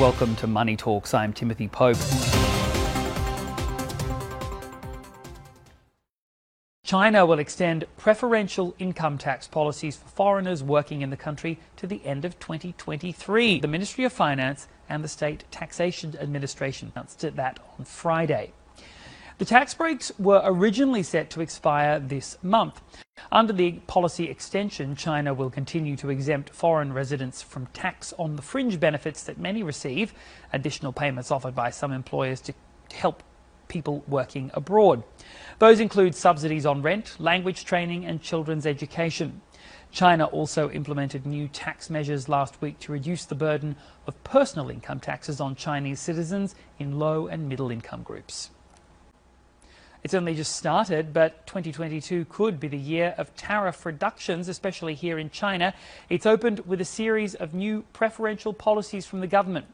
Welcome to Money Talks. I'm Timothy Pope. China will extend preferential income tax policies for foreigners working in the country to the end of 2023. The Ministry of Finance and the State Taxation Administration announced that on Friday. The tax breaks were originally set to expire this month. Under the policy extension, China will continue to exempt foreign residents from tax on the fringe benefits that many receive, additional payments offered by some employers to help people working abroad. Those include subsidies on rent, language training, and children's education. China also implemented new tax measures last week to reduce the burden of personal income taxes on Chinese citizens in low and middle income groups. It's only just started, but 2022 could be the year of tariff reductions, especially here in China. It's opened with a series of new preferential policies from the government.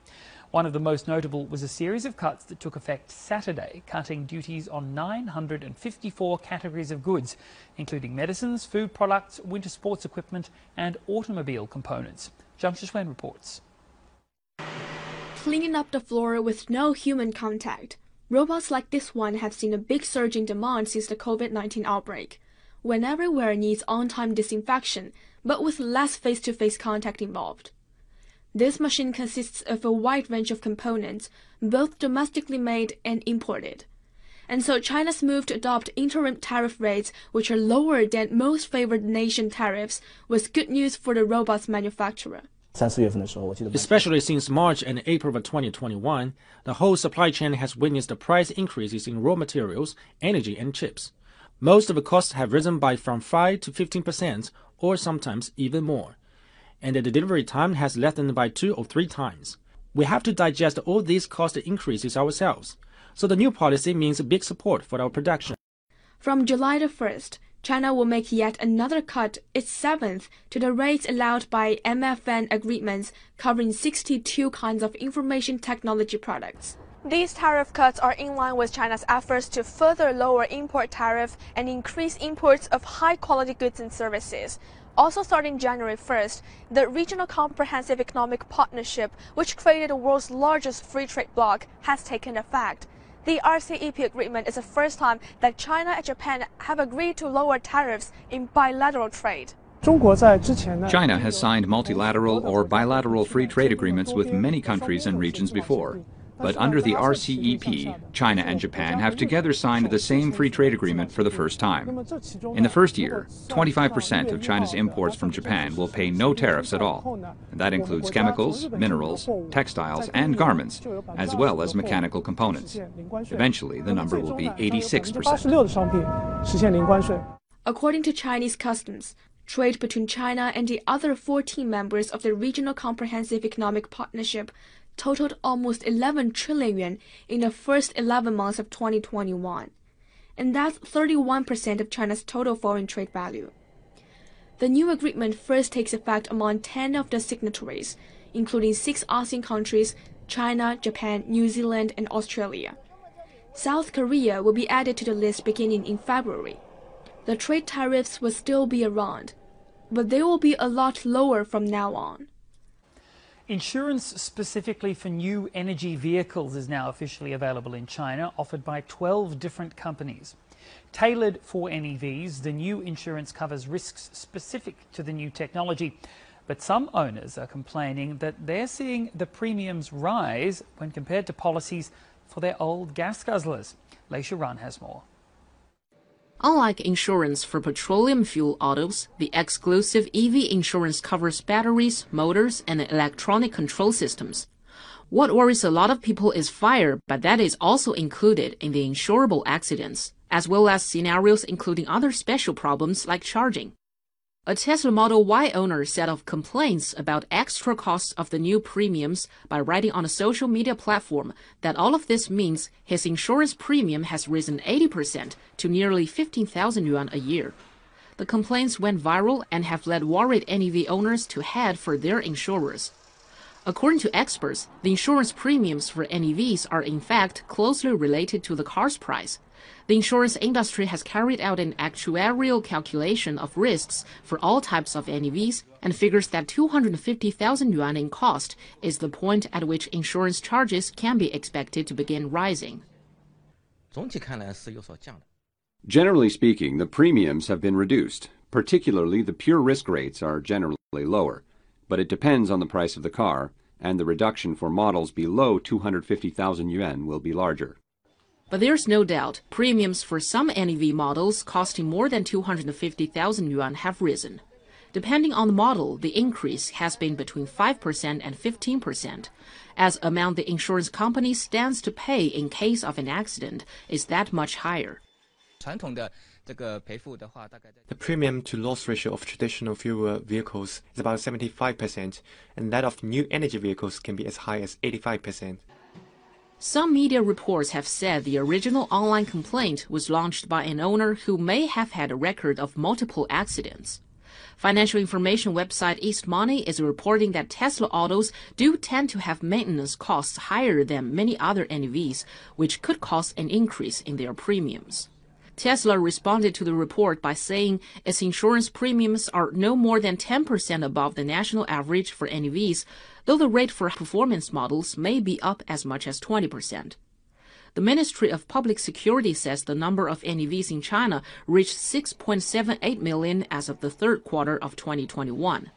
One of the most notable was a series of cuts that took effect Saturday, cutting duties on 954 categories of goods, including medicines, food products, winter sports equipment, and automobile components. Zhang Shishwen reports. Cleaning up the floor with no human contact. Robots like this one have seen a big surge in demand since the COVID 19 outbreak, when everywhere needs on time disinfection, but with less face to face contact involved. This machine consists of a wide range of components, both domestically made and imported. And so China's move to adopt interim tariff rates, which are lower than most favored nation tariffs, was good news for the robot's manufacturer. Especially since March and April of 2021, the whole supply chain has witnessed the price increases in raw materials, energy, and chips. Most of the costs have risen by from 5 to 15 percent, or sometimes even more. And the delivery time has lessened by two or three times. We have to digest all these cost increases ourselves. So the new policy means big support for our production. From July the 1st, China will make yet another cut, its seventh, to the rates allowed by MFN agreements covering 62 kinds of information technology products. These tariff cuts are in line with China's efforts to further lower import tariff and increase imports of high quality goods and services. Also starting January 1st, the Regional Comprehensive Economic Partnership, which created the world's largest free trade bloc, has taken effect. The RCEP agreement is the first time that China and Japan have agreed to lower tariffs in bilateral trade. China has signed multilateral or bilateral free trade agreements with many countries and regions before. But under the RCEP, China and Japan have together signed the same free trade agreement for the first time. In the first year, 25% of China's imports from Japan will pay no tariffs at all. And that includes chemicals, minerals, textiles, and garments, as well as mechanical components. Eventually, the number will be 86%. According to Chinese customs, trade between China and the other 14 members of the Regional Comprehensive Economic Partnership totaled almost 11 trillion yuan in the first 11 months of 2021, and that's 31% of China's total foreign trade value. The new agreement first takes effect among 10 of the signatories, including six ASEAN countries, China, Japan, New Zealand, and Australia. South Korea will be added to the list beginning in February. The trade tariffs will still be around, but they will be a lot lower from now on. Insurance specifically for new energy vehicles is now officially available in China, offered by 12 different companies. Tailored for NEVs, the new insurance covers risks specific to the new technology. But some owners are complaining that they're seeing the premiums rise when compared to policies for their old gas guzzlers. Leisha Run has more. Unlike insurance for petroleum fuel autos, the exclusive EV insurance covers batteries, motors, and electronic control systems. What worries a lot of people is fire, but that is also included in the insurable accidents, as well as scenarios including other special problems like charging. A Tesla Model Y owner set off complaints about extra costs of the new premiums by writing on a social media platform that all of this means his insurance premium has risen 80% to nearly 15,000 yuan a year. The complaints went viral and have led worried NEV owners to head for their insurers. According to experts, the insurance premiums for NEVs are in fact closely related to the car's price. The insurance industry has carried out an actuarial calculation of risks for all types of NEVs and figures that 250,000 yuan in cost is the point at which insurance charges can be expected to begin rising. Generally speaking, the premiums have been reduced. Particularly, the pure risk rates are generally lower but it depends on the price of the car, and the reduction for models below 250,000 yuan will be larger. But there's no doubt premiums for some NEV models costing more than 250,000 yuan have risen. Depending on the model, the increase has been between 5% and 15%, as amount the insurance company stands to pay in case of an accident is that much higher. The premium to loss ratio of traditional fuel vehicles is about 75%, and that of new energy vehicles can be as high as 85%. Some media reports have said the original online complaint was launched by an owner who may have had a record of multiple accidents. Financial information website East Money is reporting that Tesla autos do tend to have maintenance costs higher than many other NEVs, which could cause an increase in their premiums. Tesla responded to the report by saying its insurance premiums are no more than 10% above the national average for NEVs, though the rate for performance models may be up as much as 20%. The Ministry of Public Security says the number of NEVs in China reached 6.78 million as of the third quarter of 2021.